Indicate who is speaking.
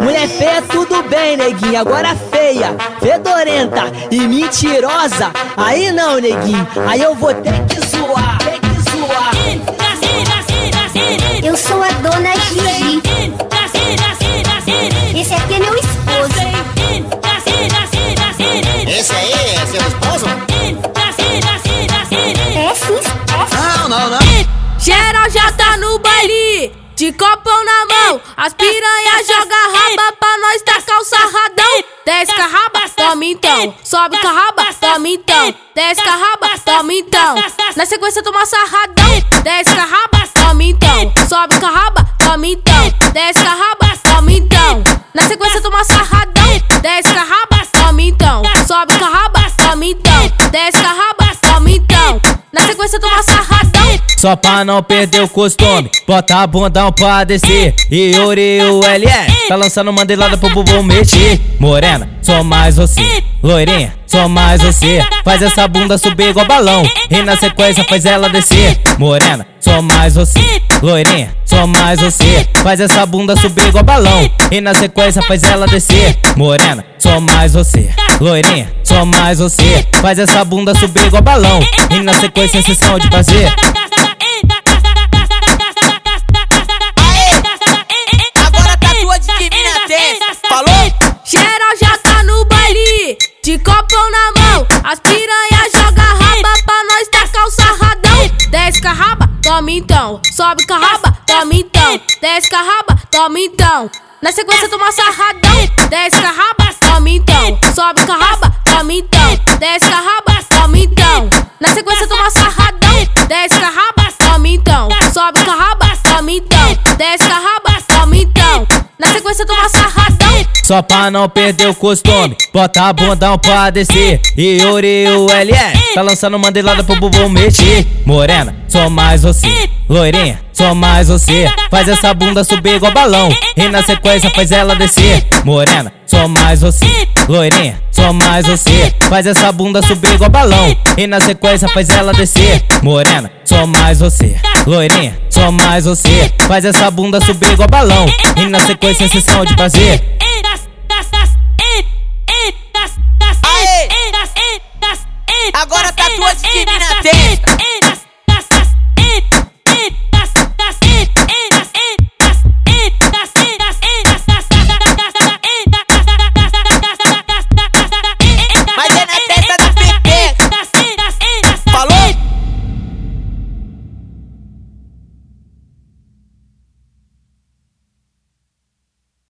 Speaker 1: Mulher feia, tudo bem, neguinho. Agora feia, fedorenta e mentirosa. Aí não, neguinho. Aí eu vou ter que zoar. Ter que zoar.
Speaker 2: Eu sou a dona Gigi. Esse aqui é meu
Speaker 3: de copão na mão. As piranha joga raba pra nós tacar o sarradão. Desce com a raba, toma então. Sobe com a raba, toma então. Desce a raba, toma então. Na sequência toma sarradão. Desce raba, toma então. Sobe com a raba, toma então. Desce raba, toma então. Na sequência toma sarradão. Desce raba, toma então. Sobe com a raba, toma então. Desce raba, toma então. Na sequência toma sarradão.
Speaker 4: Só pra não perder o costume, bota a bundão pra descer. E Yuri o LS, tá lançando mandelada pro bumbum mexer. Morena, sou mais você. Loirinha, sou mais você. Faz essa bunda subir igual balão. E na sequência faz ela descer. Morena, sou mais você. Loirinha, sou mais você. Faz essa bunda subir igual balão. E na sequência faz ela descer. Morena, sou mais você. Loirinha, sou mais você. Faz essa bunda subir igual balão. E na sequência sessão de prazer.
Speaker 3: Sobe com a raba, toma então. Desce com a raba, toma então. Na sequência toma sarradão. Desce com a raba, toma então. Sobe com a raba, toma então. Desce com a raba, toma então. Na sequência toma sarradão. Desce com a raba, toma então. Sobe com a raba, toma então. Desce com a raba, toma então. Na sequência toma sarradão.
Speaker 4: Só pra não perder o costume, bota a bundão pra descer. E Yuri o LS, tá lançando mandelada pro bumbum mexer. Morena, sou mais você. Loirinha, sou mais você. Faz essa bunda subir igual balão. E na sequência faz ela descer. Morena, sou mais você. Loirinha, sou mais você. Faz essa bunda subir igual balão. E na sequência faz ela descer. Morena, sou mais você. Loirinha, sou mais você. Faz essa bunda subir igual balão. E na sequência sessão de prazer.